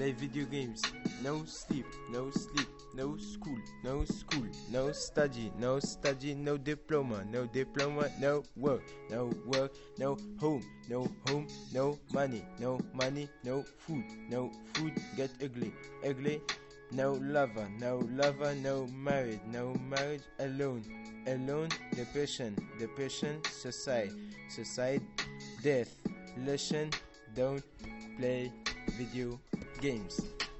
play video games. No sleep, no sleep, no school, no school, no study, no study, no diploma, no diploma, no work, no work, no home, no home, no money, no money, no food, no food, get ugly, ugly, no lover, no lover, no marriage, no marriage, alone, alone, depression, depression, suicide, suicide, death, listen, don't play video games.